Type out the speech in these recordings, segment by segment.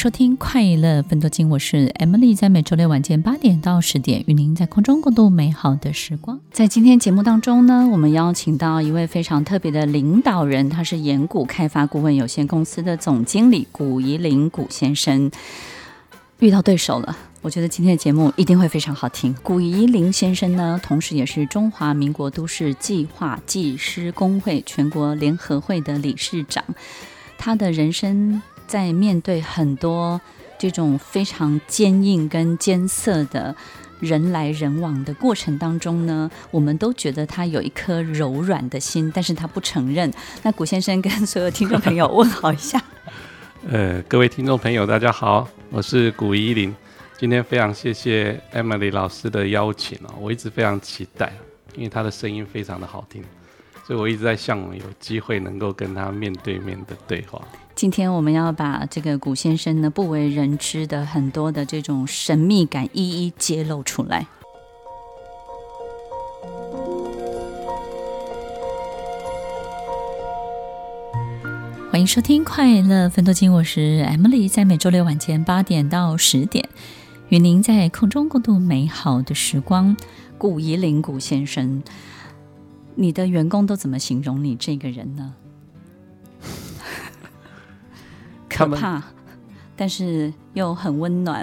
收听《快乐分多金》，我是 Emily，在每周六晚间八点到十点，与您在空中共度美好的时光。在今天节目当中呢，我们邀请到一位非常特别的领导人，他是岩谷开发顾问有限公司的总经理谷宜林谷先生。遇到对手了，我觉得今天的节目一定会非常好听。谷宜林先生呢，同时也是中华民国都市计划技师工会全国联合会的理事长，他的人生。在面对很多这种非常坚硬跟艰涩的人来人往的过程当中呢，我们都觉得他有一颗柔软的心，但是他不承认。那古先生跟所有听众朋友问好一下。呃，各位听众朋友，大家好，我是古依林。今天非常谢谢 Emily 老师的邀请哦，我一直非常期待，因为他的声音非常的好听，所以我一直在向往有机会能够跟他面对面的对话。今天我们要把这个古先生呢不为人知的很多的这种神秘感一一揭露出来。欢迎收听《快乐分多金》，我是 Emily，在每周六晚间八点到十点，与您在空中共度美好的时光。古宜凌古先生，你的员工都怎么形容你这个人呢？可怕，但是又很温暖，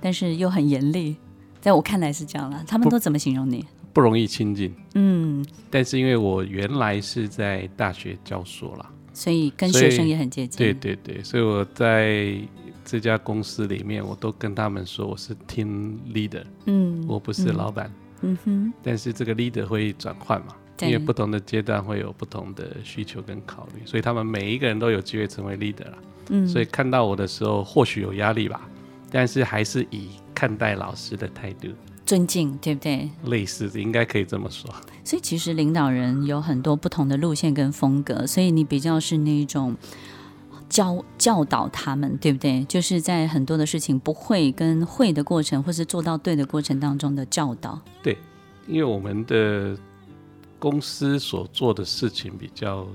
但是又很严厉，在我看来是这样了。他们都怎么形容你？不，不容易亲近。嗯，但是因为我原来是在大学教书啦，所以跟学生也很接近。对对对，所以我在这家公司里面，我都跟他们说我是 team leader。嗯，我不是老板。嗯哼，但是这个 leader 会转换嘛？因为不同的阶段会有不同的需求跟考虑，所以他们每一个人都有机会成为 leader 啦。嗯，所以看到我的时候，或许有压力吧，但是还是以看待老师的态度，尊敬，对不对？类似，应该可以这么说。所以其实领导人有很多不同的路线跟风格，所以你比较是那种教教导他们，对不对？就是在很多的事情不会跟会的过程，或是做到对的过程当中的教导。对，因为我们的公司所做的事情比较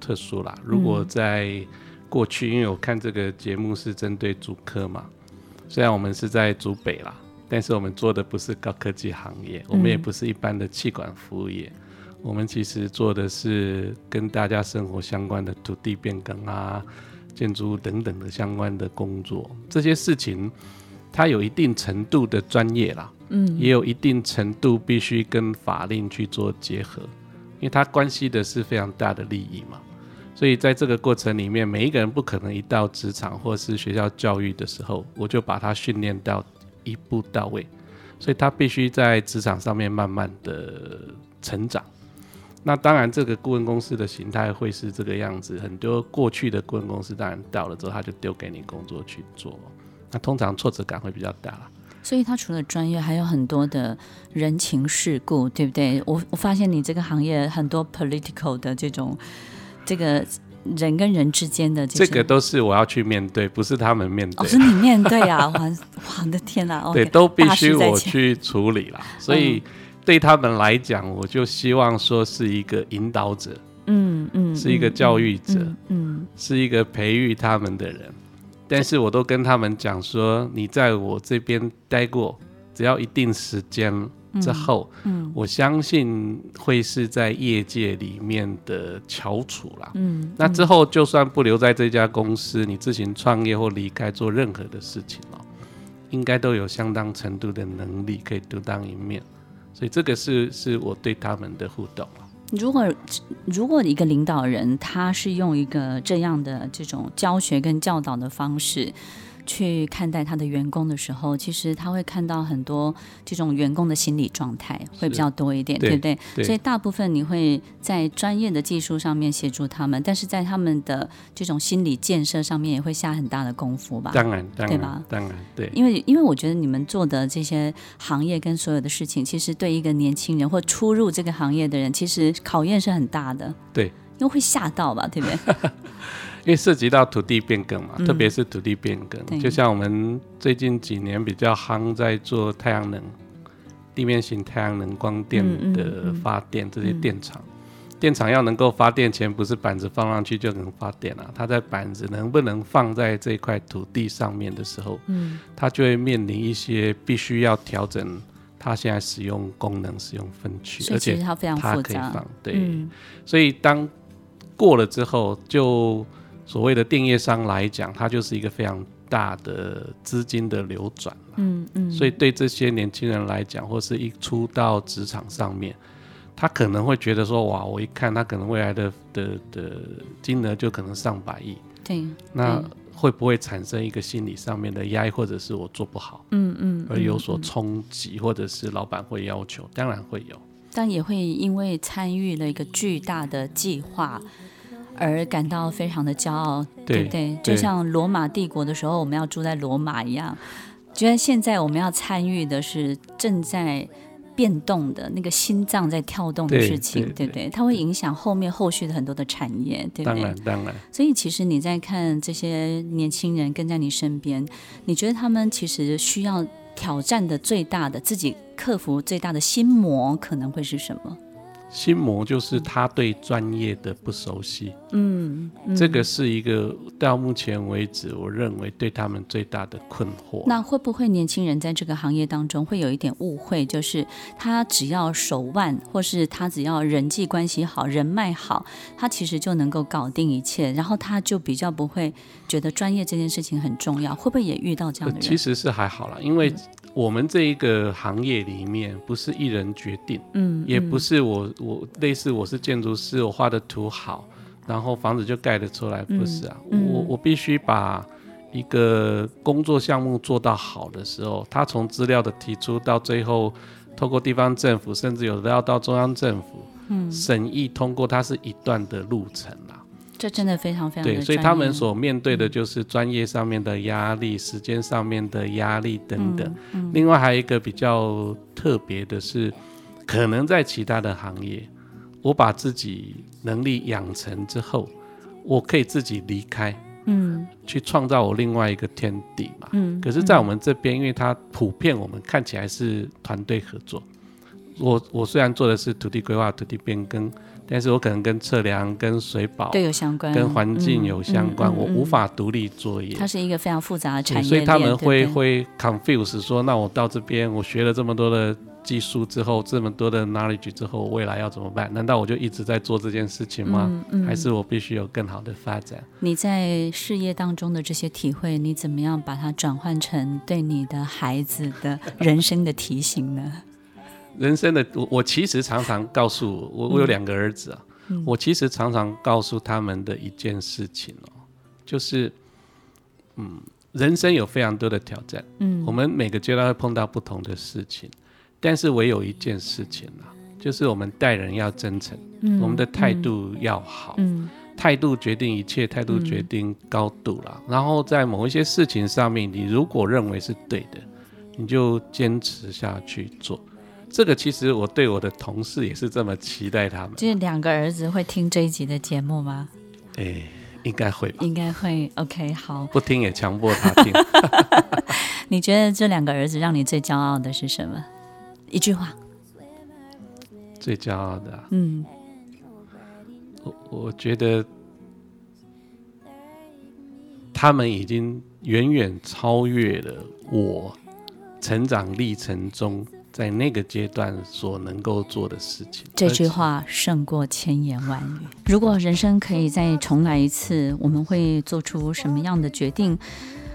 特殊啦。如果在、嗯过去，因为我看这个节目是针对主科嘛，虽然我们是在主北啦，但是我们做的不是高科技行业，我们也不是一般的气管服务业，嗯、我们其实做的是跟大家生活相关的土地变更啊、建筑物等等的相关的工作。这些事情它有一定程度的专业啦，嗯，也有一定程度必须跟法令去做结合，因为它关系的是非常大的利益嘛。所以在这个过程里面，每一个人不可能一到职场或是学校教育的时候，我就把他训练到一步到位。所以他必须在职场上面慢慢的成长。那当然，这个顾问公司的形态会是这个样子。很多过去的顾问公司，当然到了之后，他就丢给你工作去做。那通常挫折感会比较大。所以他除了专业，还有很多的人情世故，对不对？我我发现你这个行业很多 political 的这种。这个人跟人之间的这个都是我要去面对，不是他们面对。哦，是你面对啊！我的天哪！对，都必须我去处理啦。所以对他们来讲，我就希望说是一个引导者，嗯嗯，是一个教育者，嗯，是一个培育他们的人。但是我都跟他们讲说，你在我这边待过，只要一定时间。之后，嗯，我相信会是在业界里面的翘楚啦。嗯，那之后就算不留在这家公司，你自行创业或离开做任何的事情哦，应该都有相当程度的能力可以独当一面。所以这个是是我对他们的互动。如果如果一个领导人他是用一个这样的这种教学跟教导的方式。去看待他的员工的时候，其实他会看到很多这种员工的心理状态会比较多一点，对，对不对？对。所以大部分你会在专业的技术上面协助他们，但是在他们的这种心理建设上面也会下很大的功夫吧？当然，当然，对吧？当然，对。因为因为我觉得你们做的这些行业跟所有的事情，其实对一个年轻人或初入这个行业的人，其实考验是很大的。对。因为会吓到吧，对不对？因为涉及到土地变更嘛，嗯、特别是土地变更，就像我们最近几年比较夯在做太阳能、地面型太阳能光电的发电，嗯嗯。嗯、这些电厂，嗯、电厂要能够发电前，不是板子放上去就能发电了、啊，它在板子能不能放在这块土地上面的时候，嗯，它就会面临一些必须要调整它现在使用功能、使用分区，而且它非常复杂，对，嗯、所以当过了之后就。所谓的电业商来讲，它就是一个非常大的资金的流转，嗯嗯，所以对这些年轻人来讲，或是一出到职场上面，他可能会觉得说，哇，我一看他可能未来的的的金额就可能上百亿，对，那会不会产生一个心理上面的压抑，或者是我做不好，嗯嗯，而有所冲击，或者是老板会要求，当然会有，但也会因为参与了一个巨大的计划。而感到非常的骄傲，对，对不对？就像罗马帝国的时候，我们要住在罗马一样，觉得现在我们要参与的是正在变动的那个心脏在跳动的事情，对，对，对，对不对？它会影响后面后续的很多的产业，对不对？当然，当然。所以其实你在看这些年轻人跟在你身边，你觉得他们其实需要挑战的最大的自己克服最大的心魔可能会是什么？心魔就是他对专业的不熟悉，嗯，嗯，这个是一个到目前为止我认为对他们最大的困惑。那会不会年轻人在这个行业当中会有一点误会，就是他只要手腕，或是他只要人际关系好、人脉好，他其实就能够搞定一切，然后他就比较不会觉得专业这件事情很重要。会不会也遇到这样的人？其实是还好啦，因为我们这一个行业里面不是一人决定，嗯，也不是我。我类似我是建筑师，我画的图好，然后房子就盖得出来，不是啊？嗯嗯、我我必须把一个工作项目做到好的时候，他从资料的提出到最后，透过地方政府，甚至有的要到中央政府，嗯，审议通过，它是一段的路程啦。这真的非常非常对，所以他们所面对的就是专业上面的压力、嗯、时间上面的压力等等。嗯嗯、另外还有一个比较特别的是。可能在其他的行业，我把自己能力养成之后，我可以自己离开，嗯，去创造我另外一个天地嘛，嗯。可是，在我们这边，因为它普遍我们看起来是团队合作。我我虽然做的是土地规划、土地变更，但是我可能跟测量、跟水保对有相关，跟环境有相关，我无法独立作业。它是一个非常复杂的产业链，所以他们会会 confuse 说，那我到这边，我学了这么多的。技术之后这么多的 knowledge 之后，未来要怎么办？难道我就一直在做这件事情吗？嗯嗯、还是我必须有更好的发展？你在事业当中的这些体会，你怎么样把它转换成对你的孩子的人生的提醒呢？人生的我，我其实常常告诉我，我我有两个儿子啊，嗯、我其实常常告诉他们的一件事情哦，就是，嗯，人生有非常多的挑战，嗯，我们每个阶段会碰到不同的事情。但是唯有一件事情啊，就是我们待人要真诚，嗯、我们的态度要好，嗯、态度决定一切，态度决定高度啦。嗯、然后在某一些事情上面，你如果认为是对的，你就坚持下去做。这个其实我对我的同事也是这么期待他们。这两个儿子会听这一集的节目吗？哎，应该会吧。应该会。OK，好。不听也强迫他听。你觉得这两个儿子让你最骄傲的是什么？一句话，最骄傲的，嗯，我我觉得他们已经远远超越了我成长历程中在那个阶段所能够做的事情。这句话胜过千言万语。如果人生可以再重来一次，我们会做出什么样的决定？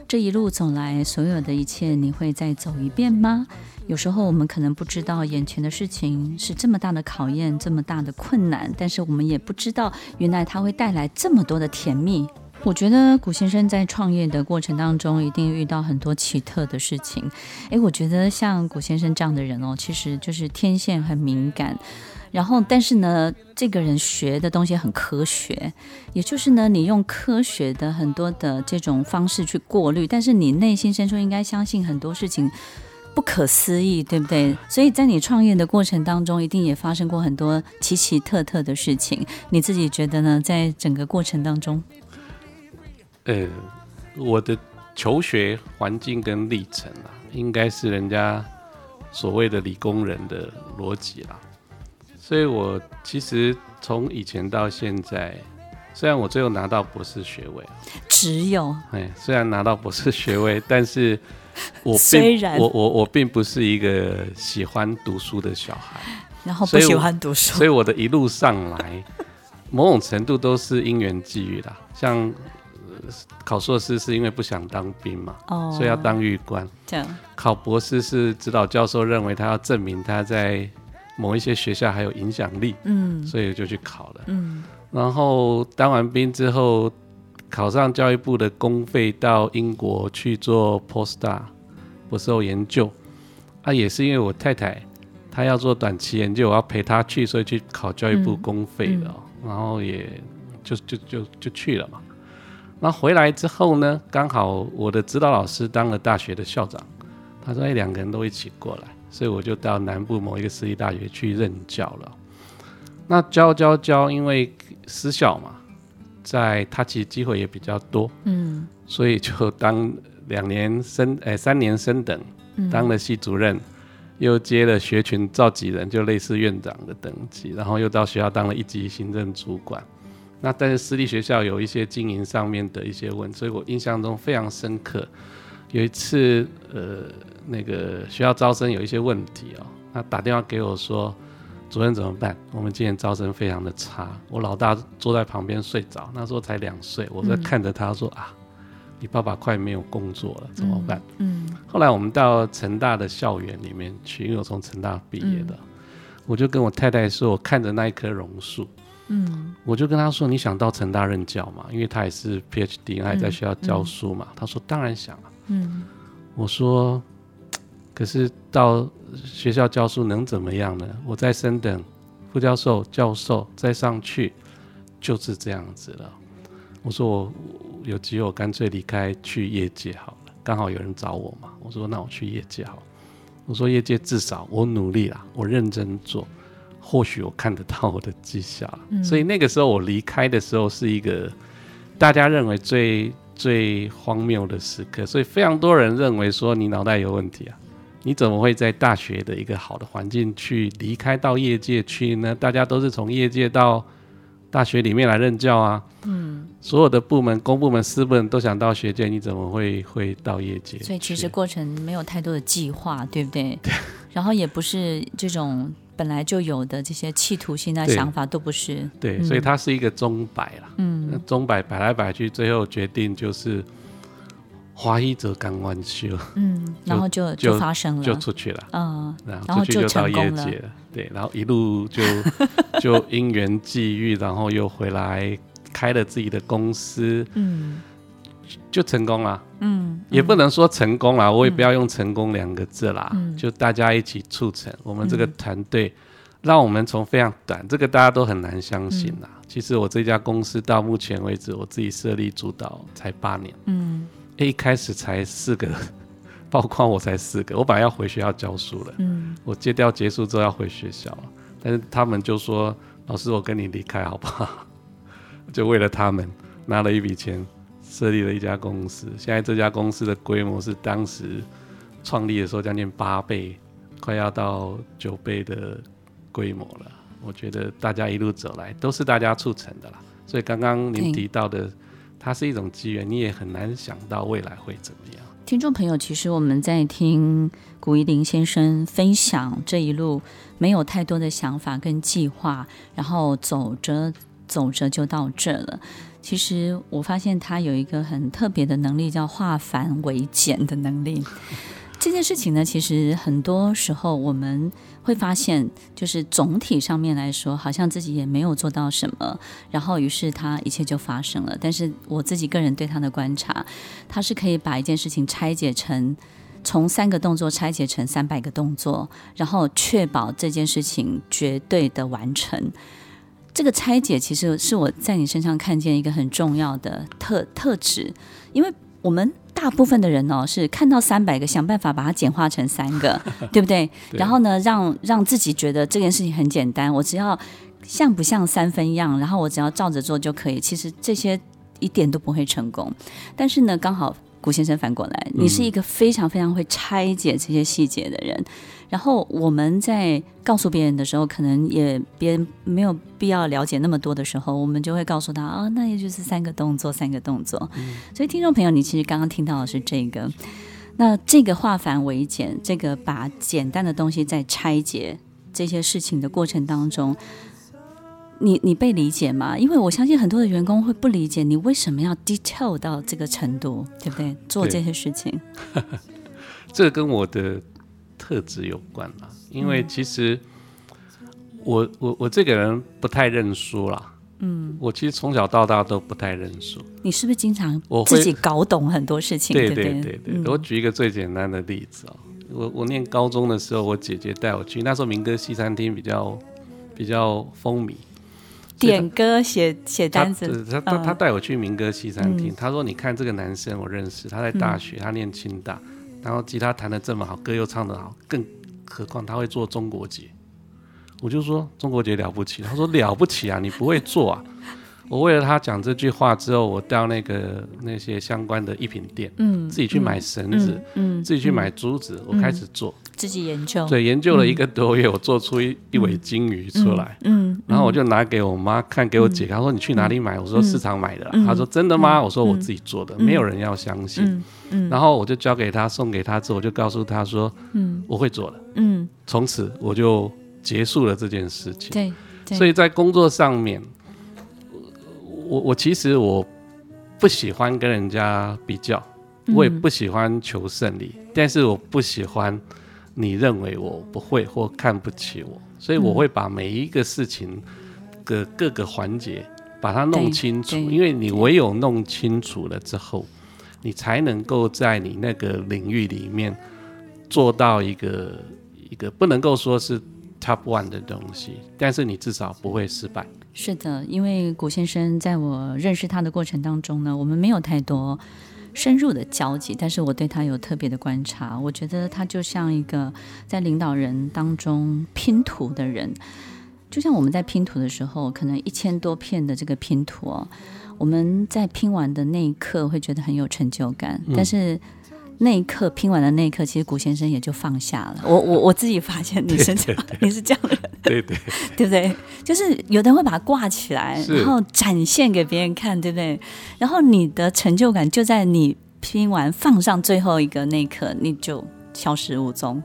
这一路走来，所有的一切，你会再走一遍吗？有时候我们可能不知道眼前的事情是这么大的考验，这么大的困难，但是我们也不知道原来它会带来这么多的甜蜜。我觉得古先生在创业的过程当中，一定遇到很多奇特的事情。哎，我觉得像古先生这样的人哦，其实就是天线很敏感。然后，但是呢，这个人学的东西很科学，也就是呢，你用科学的很多的这种方式去过滤，但是你内心深处应该相信很多事情不可思议，对不对？所以在你创业的过程当中，一定也发生过很多奇奇特特的事情。你自己觉得呢？在整个过程当中，呃，我的求学环境跟历程啊，应该是人家所谓的理工人的逻辑啦。所以我其实从以前到现在，虽然我最后拿到博士学位，只有哎，虽然拿到博士学位，但是我虽然我我我并不是一个喜欢读书的小孩，然后不喜欢读书，所以，我的一路上来，某种程度都是因缘际遇啦。像、呃、考硕士是因为不想当兵嘛，哦，所以要当狱官。这样。考博士是指导教授认为他要证明他在。某一些学校还有影响力，嗯，所以就去考了，嗯，然后当完兵之后，考上教育部的公费到英国去做 postdoc 博士后研究，啊，也是因为我太太她要做短期研究，我要陪她去，所以去考教育部公费的，嗯，然后也就就就就去了嘛。那回来之后呢，刚好我的指导老师当了大学的校长，他说：“哎，两个人都一起过来。”所以我就到南部某一个私立大学去任教了。那教教教，因为私校嘛，在他其实机会也比较多，嗯，所以就当两年升，哎，三年升等，当了系主任，又接了学群召集人，就类似院长的等级，然后又到学校当了一级行政主管。那但是私立学校有一些经营上面的一些问题，所以我印象中非常深刻。有一次，呃。那个学校招生有一些问题哦，他打电话给我说：“主任怎么办？我们今年招生非常的差。”我老大坐在旁边睡着，那时候才两岁，我在看着他说：“嗯、啊，你爸爸快没有工作了，怎么办？”嗯。嗯，后来我们到成大的校园里面去，因为我从成大毕业的，嗯、我就跟我太太说：“我看着那一棵榕树，嗯，我就跟他说：‘你想到成大任教吗？’因为他也是 PhD，他也在学校教书嘛。他说：‘当然想啊。’嗯，我说。可是到学校教书能怎么样呢？我在升等副教授、教授再上去，就是这样子了。我说我有机会，我干脆离开去业界好了。刚好有人找我嘛。我说那我去业界好了。我说业界至少我努力啦，我认真做，或许我看得到我的绩效。嗯。所以那个时候我离开的时候是一个大家认为最最荒谬的时刻，所以非常多人认为说你脑袋有问题啊。你怎么会在大学的一个好的环境去离开到业界去呢？大家都是从业界到大学里面来任教啊。嗯，所有的部门、公部门、私部门都想到学界，你怎么会会到业界？所以其实过程没有太多的计划，对不对？对。然后也不是这种本来就有的这些企图心的想法，都不是。对，嗯、所以它是一个钟摆啦。嗯，钟摆摆来摆去，最后决定就是。花一折刚完休，嗯，然后就就发生了，就出去了，嗯，然后出去就到业界了，对，然后一路就就因缘际遇，然后又回来开了自己的公司，嗯，就成功了，嗯，也不能说成功了，我也不要用成功两个字啦，就大家一起促成，我们这个团队，让我们从非常短，这个大家都很难相信啦。其实我这家公司到目前为止，我自己设立主导才八年，嗯。一开始才四个，包括我才四个。我本来要回学校教书了，嗯，我借调结束之后要回学校，但是他们就说：“老师，我跟你离开好不好？” 就为了他们拿了一笔钱，设立了一家公司。现在这家公司的规模是当时创立的时候将近八倍，快要到九倍的规模了。我觉得大家一路走来都是大家促成的啦。所以刚刚您提到的。它是一种机缘，你也很难想到未来会怎么样。听众朋友，其实我们在听古一林先生分享这一路，没有太多的想法跟计划，然后走着走着就到这了。其实我发现他有一个很特别的能力，叫化繁为简的能力。这件事情呢，其实很多时候我们会发现，就是总体上面来说，好像自己也没有做到什么，然后于是他一切就发生了。但是我自己个人对他的观察，他是可以把一件事情拆解成从三个动作拆解成三百个动作，然后确保这件事情绝对的完成。这个拆解其实是我在你身上看见一个很重要的特特质，因为我们大部分的人哦是看到三百个，想办法把它简化成三个，对不对？对。然后呢，让让自己觉得这件事情很简单，我只要像不像三分样，然后我只要照着做就可以。其实这些一点都不会成功。但是呢，刚好古先生反过来，你是一个非常非常会拆解这些细节的人。嗯然后我们在告诉别人的时候，可能也别人没有必要了解那么多的时候，我们就会告诉他啊，那也就是三个动作，三个动作。嗯。所以听众朋友，你其实刚刚听到的是这个，那这个化繁为简，这个把简单的东西在拆解这些事情的过程当中，你你被理解吗？因为我相信很多的员工会不理解你为什么要 detail 到这个程度，对不对？做这些事情，这跟我的。特质有关啦，因为其实我我我这个人不太认输啦。嗯，我其实从小到大都不太认输。你是不是经常自己搞懂很多事情？对对对对。我举一个最简单的例子哦，我我念高中的时候，我姐姐带我去，那时候民歌西餐厅比较比较风靡，点歌写写单子。他他他带我去民歌西餐厅，他说：“你看这个男生，我认识，他在大学，他念清大。”然后吉他弹得这么好，歌又唱得好，更何况他会做中国结。我就说中国结了不起，他说了不起啊，你不会做啊。我为了他讲这句话之后，我到那个那些相关的艺品店，嗯，自己去买绳子，嗯，嗯自己去买珠子，嗯，我开始做，自己研究，对，研究了一个多月，我做出一一尾金鱼出来，嗯，嗯然后我就拿给我妈看，给我姐，她说你去哪里买？我说市场买的，她说真的吗？我说我自己做的，没有人要相信。嗯，然后我就交给她，送给她之后，我就告诉她说，嗯，我会做的，嗯，从此我就结束了这件事情。所以在工作上面，我我其实我不喜欢跟人家比较，我也不喜欢求胜利，嗯，但是我不喜欢你认为我不会或看不起我，所以我会把每一个事情的各个环节把它弄清楚，因为你唯有弄清楚了之后。你才能够在你那个领域里面做到一个一个不能够说是 top one 的东西，但是你至少不会失败。是的，因为古先生在我认识他的过程当中呢，我们没有太多深入的交集，但是我对他有特别的观察。我觉得他就像一个在领导人当中拼图的人，就像我们在拼图的时候，可能一千多片的这个拼图哦。我们在拼完的那一刻会觉得很有成就感，嗯、但是那一刻拼完的那一刻，其实古先生也就放下了。我我 我自己发现你是这样，你是这样的人，对对，对不对？就是有的人会把它挂起来，然后展现给别人看，对不对？然后你的成就感就在你拼完放上最后一个那一刻，你就消失无踪，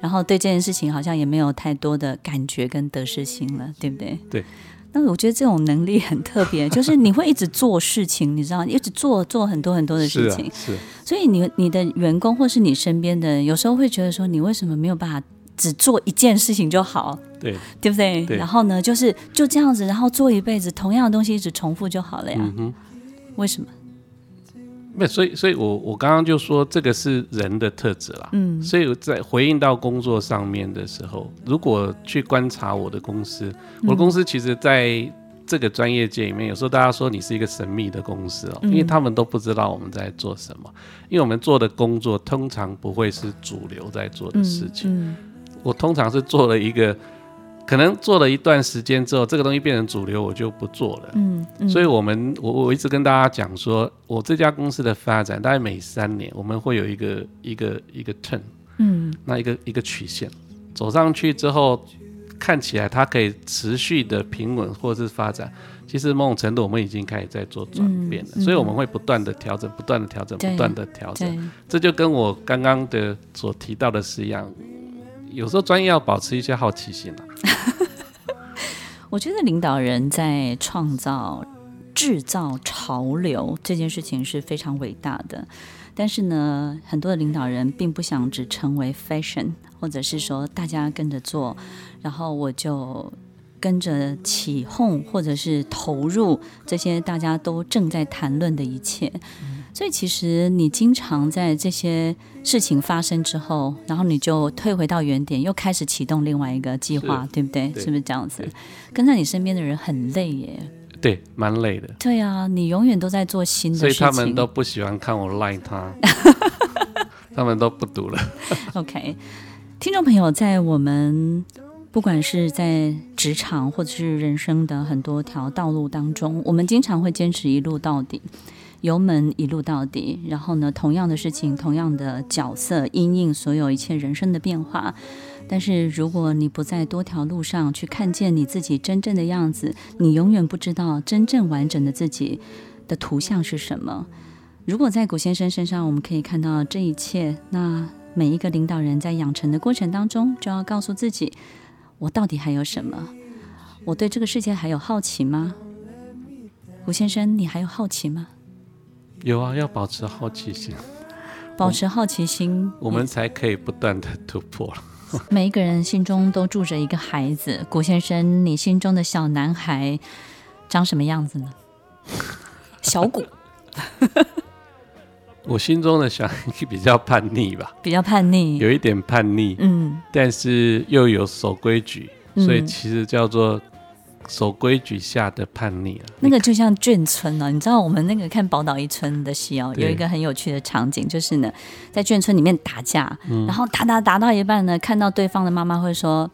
然后对这件事情好像也没有太多的感觉跟得失心了，对不对？对。那我觉得这种能力很特别，就是你会一直做事情，你知道，一直做做很多很多的事情。是啊，是。所以你你的员工或是你身边的人，有时候会觉得说，你为什么没有办法只做一件事情就好？对，对不对？对。然后呢，就是就这样子，然后做一辈子同样的东西，一直重复就好了呀。嗯。为什么？没，所以，所以我我刚刚就说这个是人的特质啦。嗯，所以在回应到工作上面的时候，如果去观察我的公司，我的公司其实在这个专业界里面，有时候大家说你是一个神秘的公司哦，因为他们都不知道我们在做什么，因为我们做的工作通常不会是主流在做的事情。我通常是做了一个。可能做了一段时间之后，这个东西变成主流，我就不做了。嗯，嗯，所以我们我我一直跟大家讲说，我这家公司的发展大概每三年我们会有一个一个一个 turn，嗯，那一个一个曲线走上去之后，看起来它可以持续的平稳或者是发展。其实某种程度我们已经开始在做转变了，嗯嗯，所以我们会不断的调整，不断的调整，不断的调整。这就跟我刚刚的所提到的是一样。有时候专业要保持一些好奇心啊。我觉得领导人在创造制造潮流这件事情是非常伟大的。但是呢，很多的领导人并不想只成为 fashion，或者是说大家跟着做，然后我就跟着起哄，或者是投入这些大家都正在谈论的一切。所以其实你经常在这些事情发生之后，然后你就退回到原点，又开始启动另外一个计划，对不对？对，是不是这样子？跟在你身边的人很累耶。对，蛮累的。对啊，你永远都在做新的事情，所以他们都不喜欢看我 line 他，他们都不读了。OK，听众朋友，在我们不管是在职场或者是人生的很多条道路当中，我们经常会坚持一路到底，油门一路到底。然后呢，同样的事情，同样的角色，因应所有一切人生的变化。但是，如果你不在多条路上去看见你自己真正的样子，你永远不知道真正完整的自己的图像是什么。如果在古先生身上，我们可以看到这一切，那每一个领导人在养成的过程当中，就要告诉自己：我到底还有什么？我对这个世界还有好奇吗？古先生，你还有好奇吗？有啊，要保持好奇心，保持好奇心，我，们才可以不断的突破。每一个人心中都住着一个孩子，古先生，你心中的小男孩长什么样子呢？小古，我心中的小孩比较叛逆吧，比较叛逆，有一点叛逆，嗯，但是又有守规矩，所以其实叫做。守规矩下的叛逆啊，那个就像眷村呢、啊。你知道我们那个看宝岛一村的戏哦，有一个很有趣的场景，就是呢，在眷村里面打架，嗯、然后打打打到一半呢，看到对方的妈妈会说：“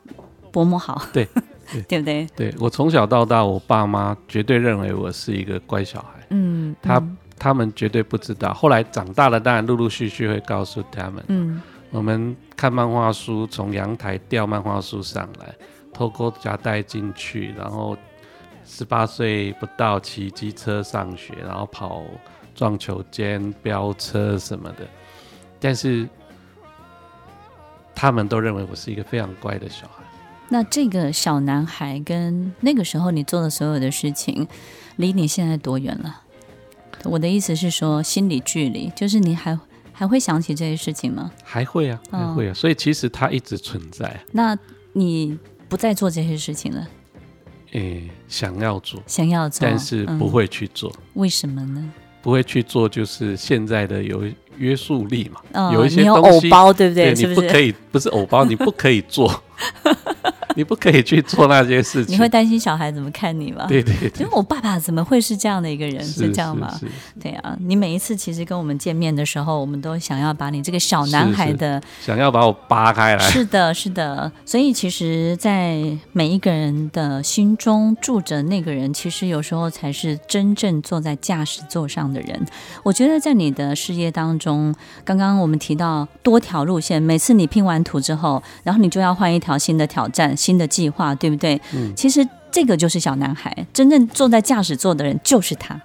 伯母好。”对，对，对不对？对，我从小到大，我爸妈绝对认为我是一个乖小孩。嗯，他他们绝对不知道，后来长大了，当然陆陆续续会告诉他们。嗯，我们看漫画书，从阳台掉漫画书上来。偷偷夹带进去，然后十八岁不到骑机车上学，然后跑撞球间、飙车什么的。但是他们都认为我是一个非常乖的小孩。那这个小男孩跟那个时候你做的所有的事情，离你现在多远了？我的意思是说，心理距离，就是你还还会想起这些事情吗？还会啊，还会啊。哦、所以其实它一直存在。那你？不再做这些事情了，诶、欸，想要做，想要做，但是不会去做，嗯、为什么呢？不会去做，就是现在的有约束力嘛，哦、有一些东西，你有偶包，对不对？对，你不可以，不是偶包，你不可以做。你不可以去做那些事情，你会担心小孩怎么看你吗？对对对，因为我爸爸怎么会是这样的一个人？是，是这样吗？对啊，你每一次其实跟我们见面的时候，我们都想要把你这个小男孩的想要把我扒开来。是的，是的。所以其实，在每一个人的心中住着那个人，其实有时候才是真正坐在驾驶座上的人。我觉得在你的事业当中，刚刚我们提到多条路线，每次你拼完图之后，然后你就要换一条新的挑战。新的计划，对不对？嗯，其实这个就是小男孩，真正坐在驾驶座的人就是他。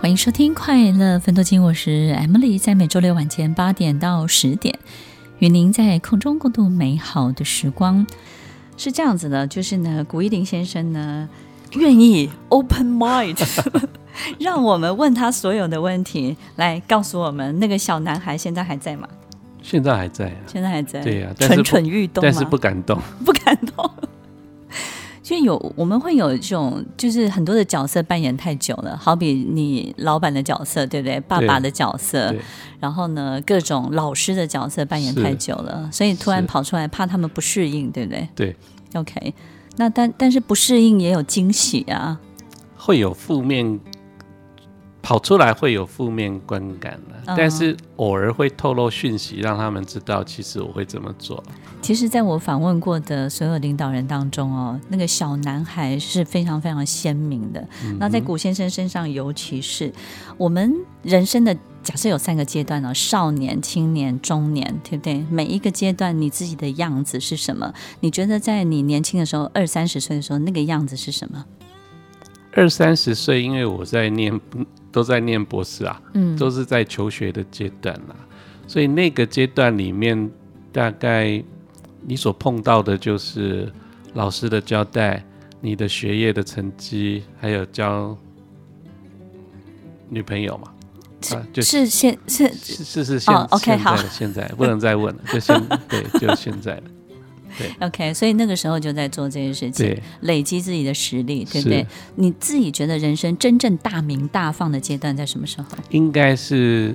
欢迎收听《快乐分多金》，我是 Emily，在每周六晚间八点到十点，与您在空中共度美好的时光。是这样子的，就是呢，古一林先生呢，愿意 open mind。让我们问他所有的问题，来告诉我们那个小男孩现在还在吗？现在还在啊，现在还在。对呀、啊，蠢蠢欲动，但是不敢动，不敢动。就有我们会有这种，就是很多的角色扮演太久了，好比你老板的角色，对不对？爸爸的角色，然后呢，各种老师的角色扮演太久了，所以突然跑出来，怕他们不适应，对不对？对。OK，那但但是不适应也有惊喜啊，会有负面。跑出来会有负面观感的，但是偶尔会透露讯息，让他们知道，其实我会这么做。其实，在我访问过的所有领导人当中哦，那个小男孩是非常非常鲜明的。嗯、那在古先生身上，尤其是我们人生的假设有三个阶段哦：少年、青年、中年，对不对？每一个阶段，你自己的样子是什么？你觉得在你年轻的时候，二三十岁的时候，那个样子是什么？二三十岁，因为我在念。都在念博士啊，嗯，都是在求学的阶段啦，所以那个阶段里面大概你所碰到的就是老师的交代，你的学业的成绩，还有交女朋友嘛？啊，就是现是是是是现、哦、OK 好，现在不能再问了，就现对，就现在了。对，OK，所以那个时候就在做这些事情，对，累积自己的实力，对不对？你自己觉得人生真正大鸣大放的阶段在什么时候？应该是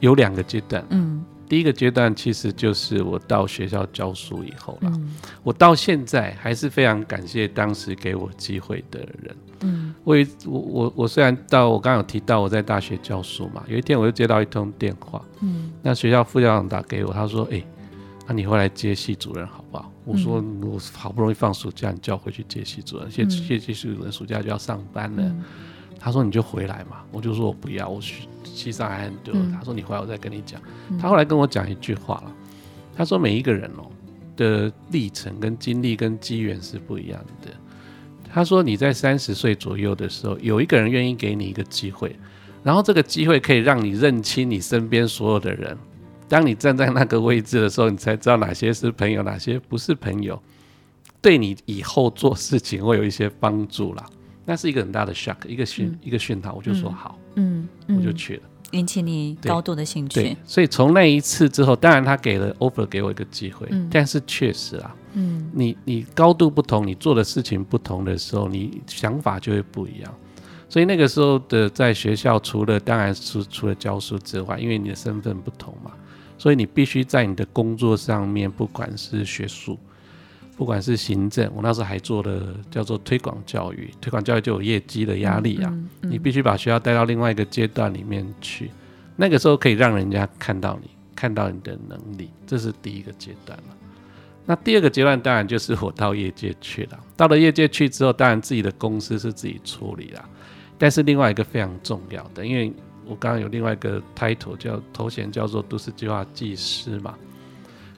有两个阶段，嗯，第一个阶段其实就是我到学校教书以后了，嗯，我到现在还是非常感谢当时给我机会的人。嗯，我我我我虽然到我刚刚有提到我在大学教书嘛，有一天我就接到一通电话，嗯，那学校副校长打给我，他说：“哎，那你回来接系主任好不好？”我说：“我好不容易放暑假，你叫我回去接系主任，接接系主任暑假就要上班了。”他说：“你就回来嘛。”我就说我不要，我去系上还很多。他说：“你回来我再跟你讲。”他后来跟我讲一句话了，他说：“每一个人哦的历程跟经历跟机缘是不一样的。”他说：“你在三十岁左右的时候，有一个人愿意给你一个机会，然后这个机会可以让你认清你身边所有的人。当你站在那个位置的时候，你才知道哪些是朋友，哪些不是朋友，对你以后做事情会有一些帮助啦。那是一个很大的 shock，一个讯、嗯、一个讯号。我就说好，嗯，嗯，我就去了，引起你高度的兴趣。对，所以从那一次之后，当然他给了 offer 给我一个机会，嗯、但是确实啊。”嗯，你你高度不同，你做的事情不同的时候，你想法就会不一样。所以那个时候的在学校，除了当然是除了教书之外，因为你的身份不同嘛，所以你必须在你的工作上面，不管是学术，不管是行政，我那时候还做了叫做推广教育，推广教育就有业绩的压力啊，嗯嗯嗯、你必须把学校带到另外一个阶段里面去。那个时候可以让人家看到你，看到你的能力，这是第一个阶段了。那第二个阶段当然就是我到业界去了。到了业界去之后，当然自己的公司是自己处理啦。但是另外一个非常重要的，因为我刚刚有另外一个 title 叫头衔叫做都市计划技师嘛。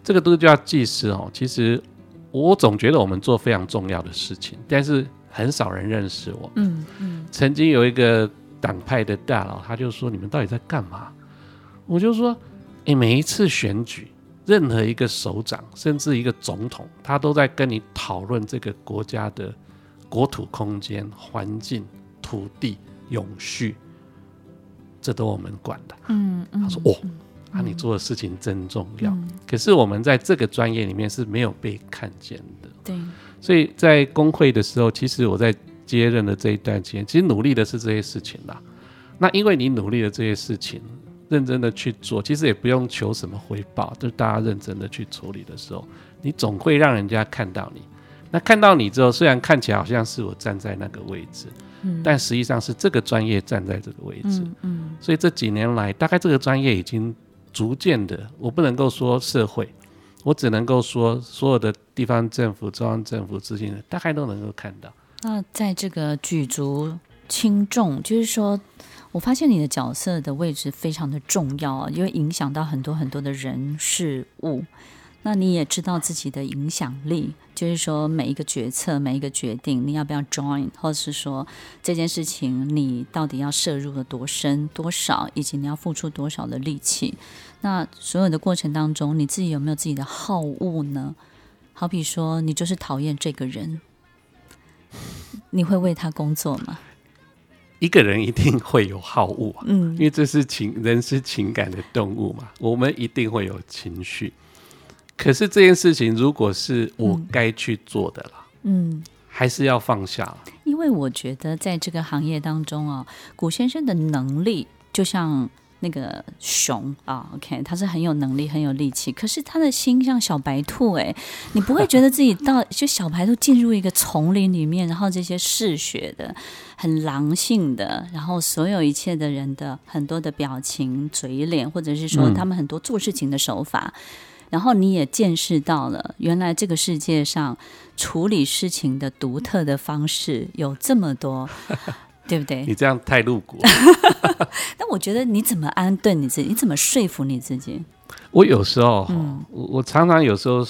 这个都市计划技师哦，其实我总觉得我们做非常重要的事情，但是很少人认识我。嗯嗯。曾经有一个党派的大佬，他就说：“你们到底在干嘛？”我就说：“诶，每一次选举。”任何一个首长，甚至一个总统，他都在跟你讨论这个国家的国土空间、环境、土地、永续，这都我们管的。嗯，嗯他说：“哦，那、嗯啊、你做的事情真重要。嗯”可是我们在这个专业里面是没有被看见的。对，所以在工会的时候，其实我在接任的这一段期间，其实努力的是这些事情啦。那因为你努力的这些事情。认真的去做，其实也不用求什么回报，就是大家认真的去处理的时候，你总会让人家看到你。那看到你之后，虽然看起来好像是我站在那个位置，嗯，但实际上是这个专业站在这个位置，嗯，嗯，所以这几年来，大概这个专业已经逐渐的，我不能够说社会，我只能够说所有的地方政府、中央政府资金的，大概都能够看到。那在这个举足轻重，就是说。我发现你的角色的位置非常的重要啊，因为影响到很多很多的人事物。那你也知道自己的影响力，就是说每一个决策、每一个决定，你要不要 join，或者是说这件事情你到底要摄入了多深、多少，以及你要付出多少的力气。那所有的过程当中，你自己有没有自己的好恶呢？好比说，你就是讨厌这个人，你会为他工作吗？一个人一定会有好恶啊，嗯，因为这是情，人是情感的动物嘛，我们一定会有情绪。可是这件事情如果是我该去做的啦，嗯，还是要放下了。因为我觉得在这个行业当中啊，古先生的能力就像。那个熊啊，OK，他是很有能力、很有力气，可是他的心像小白兔哎，你不会觉得自己到就小白兔进入一个丛林里面，然后这些嗜血的、很狼性的，然后所有一切的人的很多的表情、嘴脸，或者是说他们很多做事情的手法，嗯、然后你也见识到了原来这个世界上处理事情的独特的方式有这么多。对不对？你这样太露骨。但我觉得你怎么安顿你自己？你怎么说服你自己？我有时候，嗯、我我常常有时候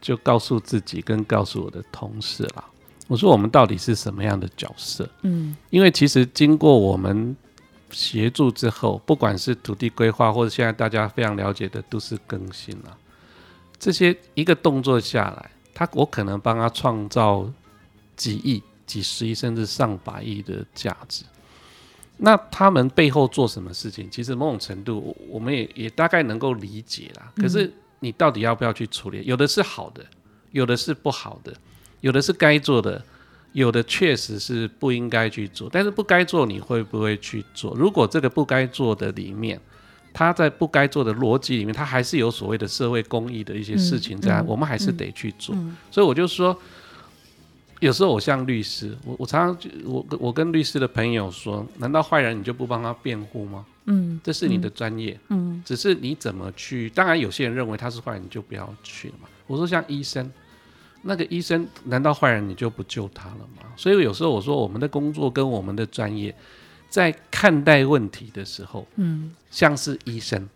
就告诉自己，跟告诉我的同事啦，我说我们到底是什么样的角色？嗯，因为其实经过我们协助之后，不管是土地规划，或者现在大家非常了解的都市更新啦，这些一个动作下来，他我可能帮他创造几亿、几十亿甚至上百亿的价值。那他们背后做什么事情？其实某种程度，我们也也大概能够理解啦。可是你到底要不要去处理？有的是好的，有的是不好的，有的是该做的，有的确实是不应该去做。但是不该做，你会不会去做？如果这个不该做的里面，他在不该做的逻辑里面，他还是有所谓的社会公益的一些事情在，嗯嗯、我们还是得去做。所以我就说，有时候我像律师，我我常常我我跟律师的朋友说，难道坏人你就不帮他辩护吗？嗯，这是你的专业。嗯，嗯只是你怎么去？当然有些人认为他是坏人，你就不要去了嘛。我说像医生，那个医生难道坏人你就不救他了吗？所以有时候我说，我们的工作跟我们的专业。在看待问题的时候，嗯，像是医生，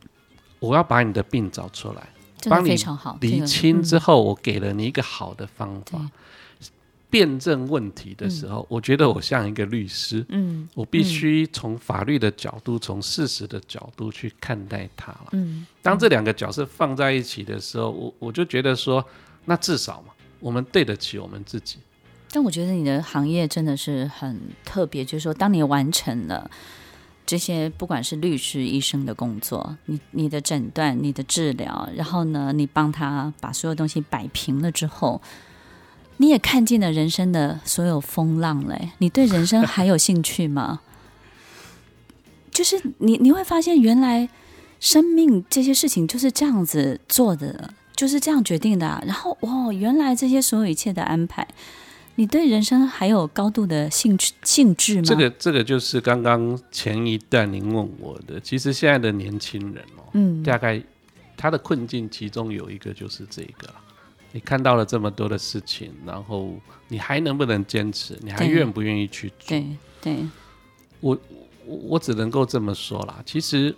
我要把你的病找出来，帮你理清之后，我给了你一个好的方法。辩证问题的时候，我觉得我像一个律师，嗯，我必须从法律的角度，从事实的角度去看待它了。嗯，当这两个角色放在一起的时候，我我就觉得说，那至少嘛，我们对得起我们自己。但我觉得你的行业真的是很特别，就是说，当你完成了这些，不管是律师、医生的工作，你你的诊断、你的治疗，然后呢，你帮他把所有东西摆平了之后，你也看尽了人生的所有风浪嘞。你对人生还有兴趣吗？就是你你会发现，原来生命这些事情就是这样子做的，就是这样决定的啊。然后哦，原来这些所有一切的安排。你对人生还有高度的兴趣兴致吗？这个这个就是刚刚前一段您问我的。其实现在的年轻人哦，嗯，大概他的困境其中有一个就是这个。你看到了这么多的事情，然后你还能不能坚持？你还愿不愿意去做？对对，我我我只能够这么说啦。其实。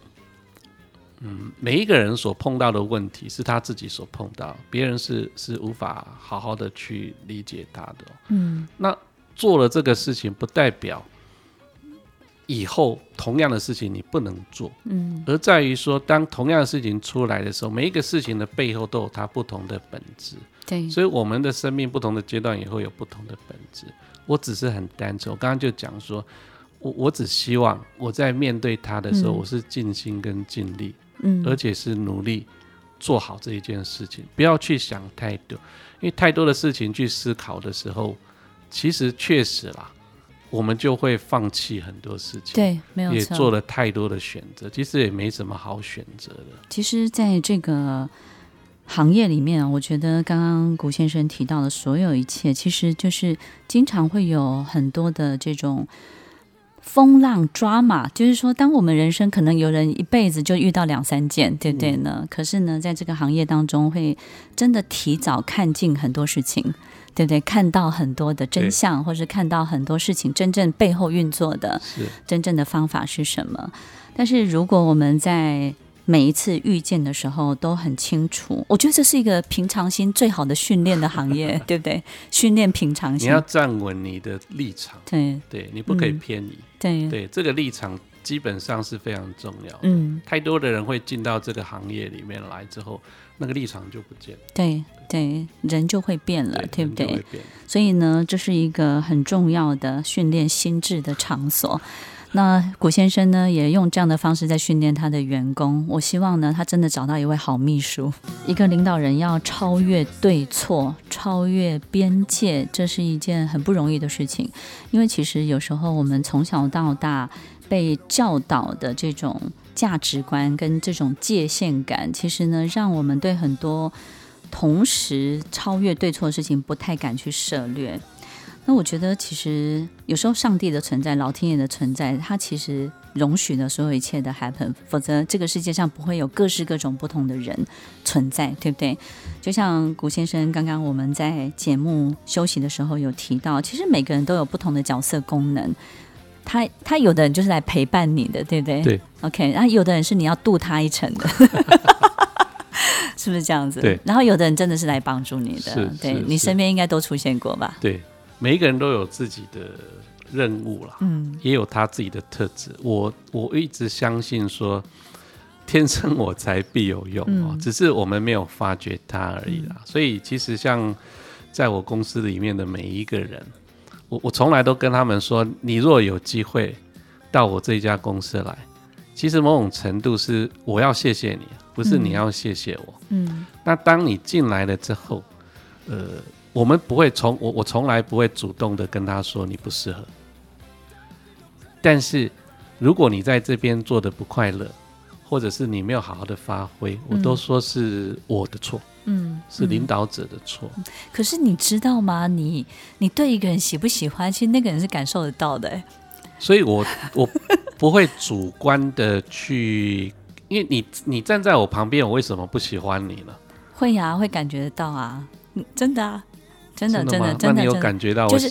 嗯，每一个人所碰到的问题是他自己所碰到，别人是是无法好好的去理解他的。嗯，那做了这个事情，不代表以后同样的事情你不能做。嗯，而在于说，当同样的事情出来的时候，每一个事情的背后都有它不同的本质。对，所以我们的生命不同的阶段也会有不同的本质。我只是很单纯，我刚刚就讲说，我我只希望我在面对它的时候，我是尽心跟尽力。嗯，而且是努力做好这一件事情，不要去想太多，因为太多的事情去思考的时候，其实确实啦，我们就会放弃很多事情。对，没有错，也做了太多的选择，其实也没什么好选择的。其实，在这个行业里面，我觉得刚刚古先生提到的所有一切，其实就是经常会有很多的这种。风浪抓马，就是说，当我们人生可能有人一辈子就遇到两三件，对不对呢？嗯、可是呢，在这个行业当中，会真的提早看尽很多事情，对不对？看到很多的真相，或是看到很多事情真正背后运作的，是。真正的方法是什么？但是如果我们在每一次遇见的时候都很清楚，我觉得这是一个平常心最好的训练的行业，对不对？训练平常心，你要站稳你的立场，对。对，你不可以偏移，嗯、对。对，这个立场基本上是非常重要的。嗯，太多的人会进到这个行业里面来之后，那个立场就不见了，对对，人就会变了，对，对不对？所以呢，这是一个很重要的训练心智的场所。那古先生呢，也用这样的方式在训练他的员工。我希望呢，他真的找到一位好秘书。一个领导人要超越对错，超越边界，这是一件很不容易的事情。因为其实有时候我们从小到大被教导的这种价值观跟这种界限感，其实呢，让我们对很多同时超越对错的事情不太敢去涉略。那我觉得，其实有时候上帝的存在、老天爷的存在，它其实容许了所有一切的 happen，否则这个世界上不会有各式各种不同的人存在，对不对？就像古先生刚刚我们在节目休息的时候有提到，其实每个人都有不同的角色功能。他他有的人就是来陪伴你的，对不对？对。OK，然后有的人是你要渡他一程的，是不是这样子？对。然后有的人真的是来帮助你的，对你身边应该都出现过吧？对。每一个人都有自己的任务啦，嗯，也有他自己的特质。我我一直相信说，天生我材必有用哦，嗯、只是我们没有发掘它而已啦。嗯、所以其实像在我公司里面的每一个人，我我从来都跟他们说，你若有机会到我这一家公司来，其实某种程度是我要谢谢你，不是你要谢谢我。嗯，那当你进来了之后，呃，我们不会从我我从来不会主动的跟他说你不适合，但是如果你在这边做的不快乐。或者是你没有好好的发挥，我都说是我的错，嗯，是领导者的错。可是你知道吗？你你对一个人喜不喜欢，其实那个人是感受得到的。所以我 我不会主观的去，因为你你站在我旁边，我为什么不喜欢你呢？会呀、啊，会感觉得到啊，真的啊。真的，真的，真的，有感觉到？就是，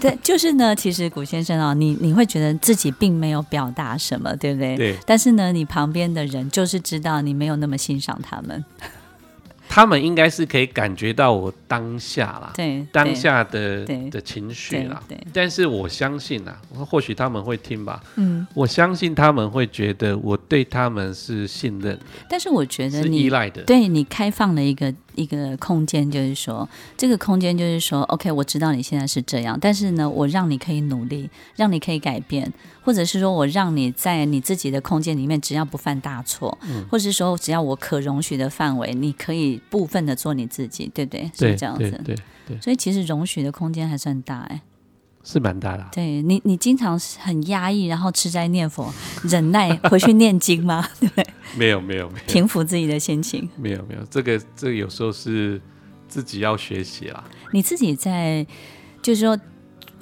对，就是呢。其实古先生啊，你你会觉得自己并没有表达什么，对不对？对。但是呢，你旁边的人就是知道你没有那么欣赏他们。他们应该是可以感觉到我当下啦，对当下的的情绪啦。对。但是我相信啊，或许他们会听吧。嗯。我相信他们会觉得我对他们是信任。但是我觉得你是依赖的，对你开放了一个。一个空间，就是说，这个空间就是说，OK，我知道你现在是这样，但是呢，我让你可以努力，让你可以改变，或者是说我让你在你自己的空间里面，只要不犯大错，嗯，或者是说只要我可容许的范围，你可以部分的做你自己，对不对？对，是这样子，对，对，对。所以其实容许的空间还算大，哎，是蛮大的啊。对你，你经常很压抑，然后吃斋念佛，忍耐回去念经吗？对不对？没有没有没有，平复自己的心情。没有没有，这个这个有时候是自己要学习啦。你自己在就是说，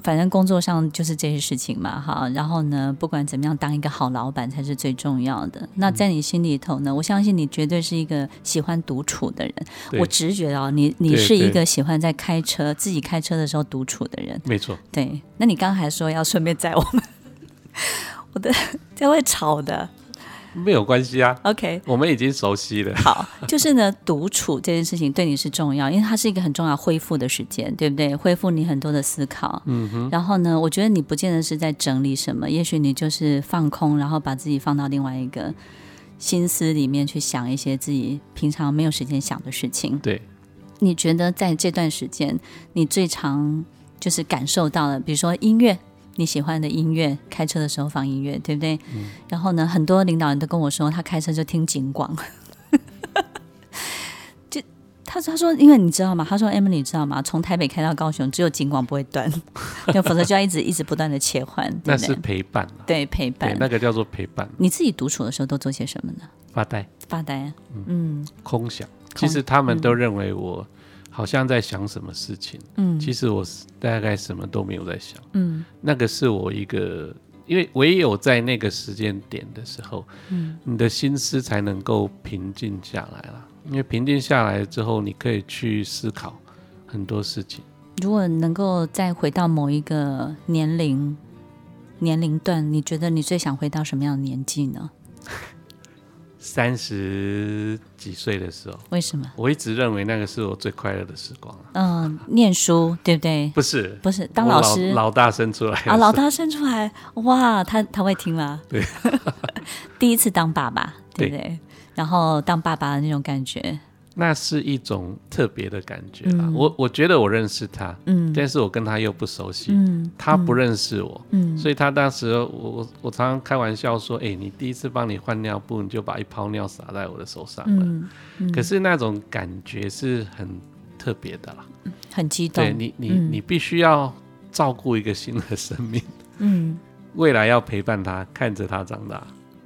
反正工作上就是这些事情嘛，哈。然后呢，不管怎么样，当一个好老板才是最重要的。那在你心里头呢，我相信你绝对是一个喜欢独处的人。我直觉哦，你你是一个喜欢在开车自己开车的时候独处的人。没错。对，那你刚刚还说要顺便载我们，我的这会吵的。没有关系啊，OK，我们已经熟悉了。好，就是呢，独处这件事情对你是重要，因为它是一个很重要恢复的时间，对不对？恢复你很多的思考。嗯哼。然后呢，我觉得你不见得是在整理什么，也许你就是放空，然后把自己放到另外一个心思里面去想一些自己平常没有时间想的事情。对。你觉得在这段时间，你最常就是感受到了，比如说音乐。你喜欢的音乐，开车的时候放音乐，对不对？嗯。然后呢，很多领导人都跟我说，他开车就听警广。就他说，他说，因为你知道吗？他说，Emily，你知道吗？从台北开到高雄，只有警广不会断，要否则就要一直一直不断的切换。对对，那是陪伴。对，陪伴。那个叫做陪伴。你自己独处的时候都做些什么呢？发呆。发呆。啊。嗯，空想。其实他们都认为我。好像在想什么事情，嗯，其实我大概什么都没有在想，嗯，那个是我一个，因为唯有在那个时间点的时候，嗯，你的心思才能够平静下来了，因为平静下来之后，你可以去思考很多事情。如果能够再回到某一个年龄年龄段，你觉得你最想回到什么样的年纪呢？三十几岁的时候，为什么？我一直认为那个是我最快乐的时光。嗯，念书对不对？不是，不是当老师。老，老大生出来啊，老大生出来，哇，他他会听吗？对，第一次当爸爸，对不对？对，然后当爸爸的那种感觉。那是一种特别的感觉啦。嗯、我我觉得我认识他，嗯，但是我跟他又不熟悉，嗯，他不认识我，嗯，所以他当时我我我常常开玩笑说，哎、欸，你第一次帮你换尿布，你就把一泡尿洒在我的手上了，嗯嗯、可是那种感觉是很特别的啦，很激动。对你你、嗯、你必须要照顾一个新的生命，嗯，未来要陪伴他，看着他长大，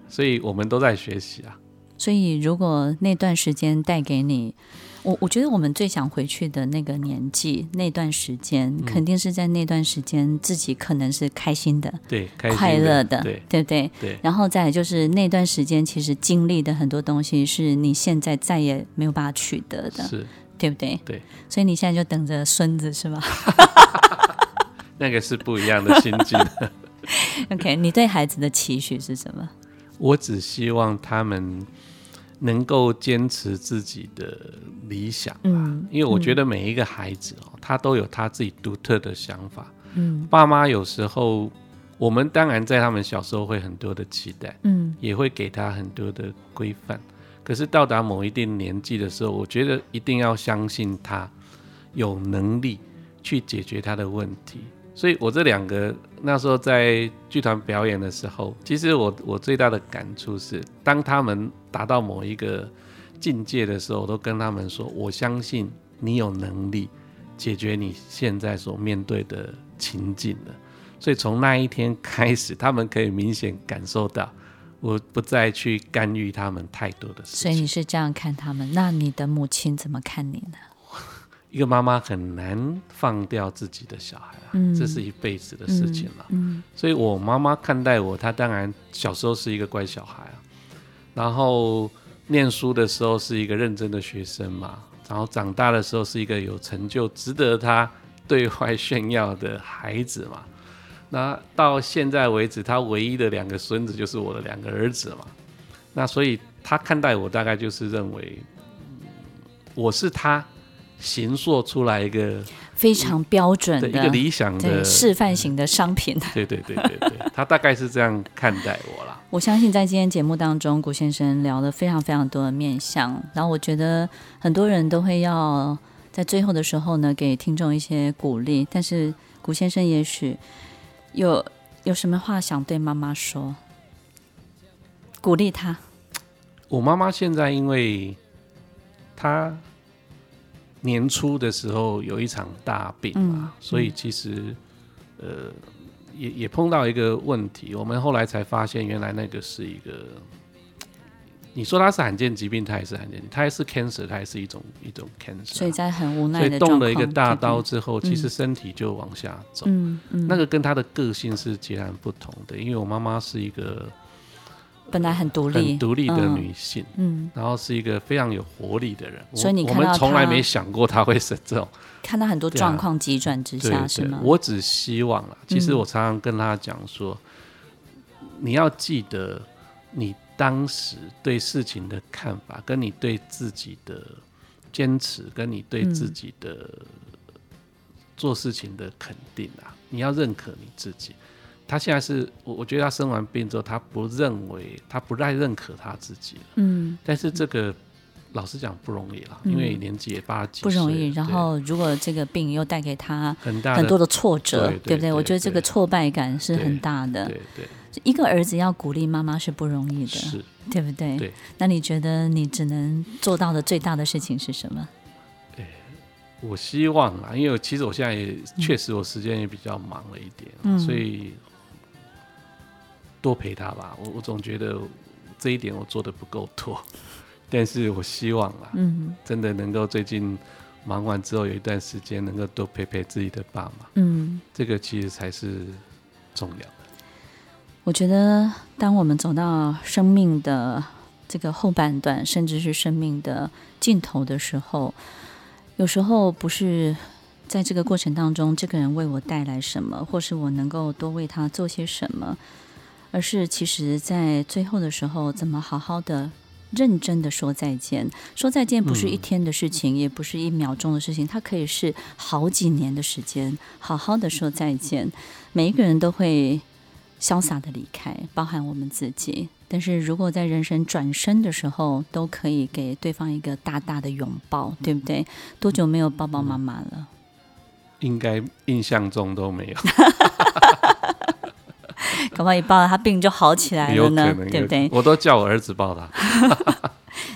所以我们都在学习啊。所以，如果那段时间带给你，我我觉得我们最想回去的那个年纪，那段时间，嗯、肯定是在那段时间自己可能是开心的，对，快乐的，对，对不对？对。然后再来就是那段时间，其实经历的很多东西是你现在再也没有办法取得的，是，对不对？对。所以你现在就等着孙子是吗？那个是不一样的心境。OK，你对孩子的期许是什么？我只希望他们。能够坚持自己的理想吧，嗯，因为我觉得每一个孩子哦，他都有他自己独特的想法。嗯，爸妈有时候，我们当然在他们小时候会很多的期待，嗯，也会给他很多的规范。可是到达某一定年纪的时候，我觉得一定要相信他有能力去解决他的问题。所以我这两个那时候在剧团表演的时候，其实我我最大的感触是，当他们达到某一个境界的时候，我都跟他们说，我相信你有能力解决你现在所面对的情境的。所以从那一天开始，他们可以明显感受到，我不再去干预他们太多的事情。所以你是这样看他们？那你的母亲怎么看你呢？一个妈妈很难放掉自己的小孩啊，嗯、这是一辈子的事情了。所以我妈妈看待我，她当然小时候是一个乖小孩啊，然后念书的时候是一个认真的学生嘛，然后长大的时候是一个有成就、值得她对外炫耀的孩子嘛。那到现在为止，她唯一的两个孙子就是我的两个儿子嘛。那所以她看待我，大概就是认为，我是她。形塑出来一个非常标准的一个理想的示范型的商品。对对对对对，他大概是这样看待我啦。我相信在今天节目当中，古先生聊了非常非常多的面相，然后我觉得很多人都会要在最后的时候呢，给听众一些鼓励。但是古先生也许有有什么话想对妈妈说，鼓励他。我妈妈现在因为她。年初的时候有一场大病嘛，所以其实呃也也碰到一个问题，我们后来才发现原来那个是一个，你说它是罕见疾病，它也是罕见，它也是 cancer，它也是一种一种 cancer。所以在很无奈的，所以动了一个大刀之后，其实身体就往下走。嗯嗯，那个跟他的个性是截然不同的，因为我妈妈是一个。本来很独立、很独立的女性，嗯，然后是一个非常有活力的人。所以你看我们从来没想过她会是这种，看到很多状况急转直下，是吗？我只希望了。其实我常常跟她讲说，你要记得你当时对事情的看法，跟你对自己的坚持，跟你对自己的做事情的肯定啊，你要认可你自己。他现在是我，我觉得他生完病之后，他不认为，他不太认可他自己了。嗯，但是这个老实讲不容易了，嗯、因为年纪也八十几，不容易。然后如果这个病又带给他很大很多的挫折，对，对，对，对不对？我觉得这个挫败感是很大的。对对，对，一个儿子要鼓励妈妈是不容易的，是，对不对？对。那你觉得你只能做到的最大的事情是什么？我希望啊，因为其实我现在也确实我时间也比较忙了一点，嗯、所以。多陪他吧，我我总觉得这一点我做的不够多，但是我希望啊，嗯，真的能够最近忙完之后有一段时间能够多陪陪自己的爸妈，嗯，这个其实才是重要的。我觉得当我们走到生命的这个后半段，甚至是生命的尽头的时候，有时候不是在这个过程当中，这个人为我带来什么，或是我能够多为他做些什么。而是，其实，在最后的时候，怎么好好的、认真的说再见？说再见不是一天的事情，嗯、也不是一秒钟的事情，它可以是好几年的时间。好好的说再见，每一个人都会潇洒的离开，包含我们自己。但是如果在人生转身的时候，都可以给对方一个大大的拥抱，对不对？多久没有抱抱妈妈了？应该印象中都没有。搞不好一抱了，他病就好起来了呢，对不对？我都叫我儿子抱他。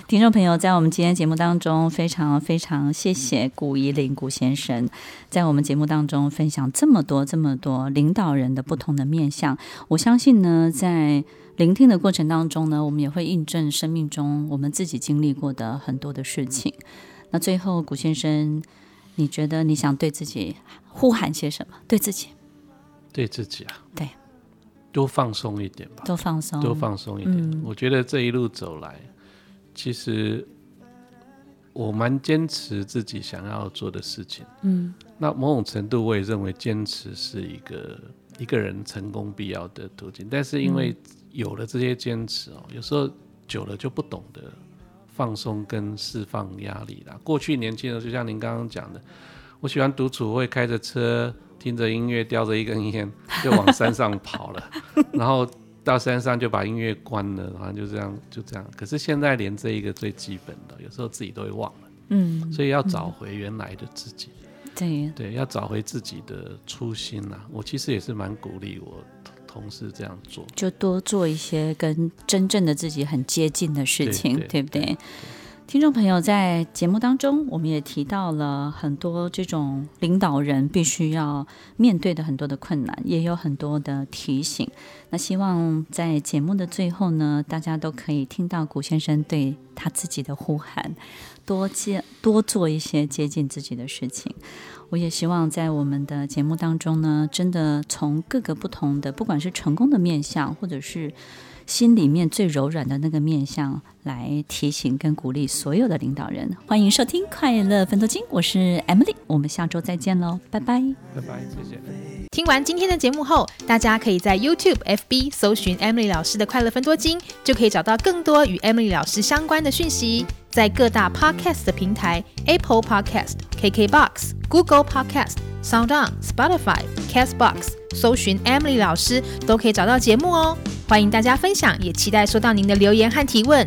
听众朋友，在我们今天节目当中，非常非常谢谢古宜林古先生，在我们节目当中分享这么多这么多领导人的不同的面相。我相信呢，在聆听的过程当中呢，我们也会印证生命中我们自己经历过的很多的事情。那最后，古先生，你觉得你想对自己呼喊些什么？对自己？对自己啊？对。多放松一点吧，多放松，多放松一点。嗯、我觉得这一路走来，其实我蛮坚持自己想要做的事情。嗯，那某种程度我也认为坚持是一个一个人成功必要的途径。但是因为有了这些坚持哦，有时候久了就不懂得放松跟释放压力了。过去年轻人就像您刚刚讲的，我喜欢独处，会开着车。听着音乐，叼着一根烟，就往山上跑了。然后到山上就把音乐关了，然后就这样就这样。可是现在连这一个最基本的，有时候自己都会忘了。嗯，所以要找回原来的自己。对对，要找回自己的初心呐、啊。我其实也是蛮鼓励我同事这样做，就多做一些跟真正的自己很接近的事情，对，不对？对对听众朋友，在节目当中，我们也提到了很多这种领导人必须要面对的很多的困难，也有很多的提醒。那希望在节目的最后呢，大家都可以听到古先生对他自己的呼喊：多接多做一些接近自己的事情。我也希望在我们的节目当中呢，真的从各个不同的，不管是成功的面相，或者是。心里面最柔软的那个面相，来提醒跟鼓励所有的领导人。欢迎收听《快乐分多金》，我是 Emily，我们下周再见喽，拜拜，拜拜，谢谢。听完今天的节目后，大家可以在 YouTube、FB 搜寻 Emily 老师的《快乐分多金》，就可以找到更多与 Emily 老师相关的讯息。在各大 Podcast 的平台，Apple Podcast、KKBox、Google Podcast、SoundOn、Spotify、Castbox，搜寻 Emily 老师都可以找到节目哦。欢迎大家分享，也期待收到您的留言和提问。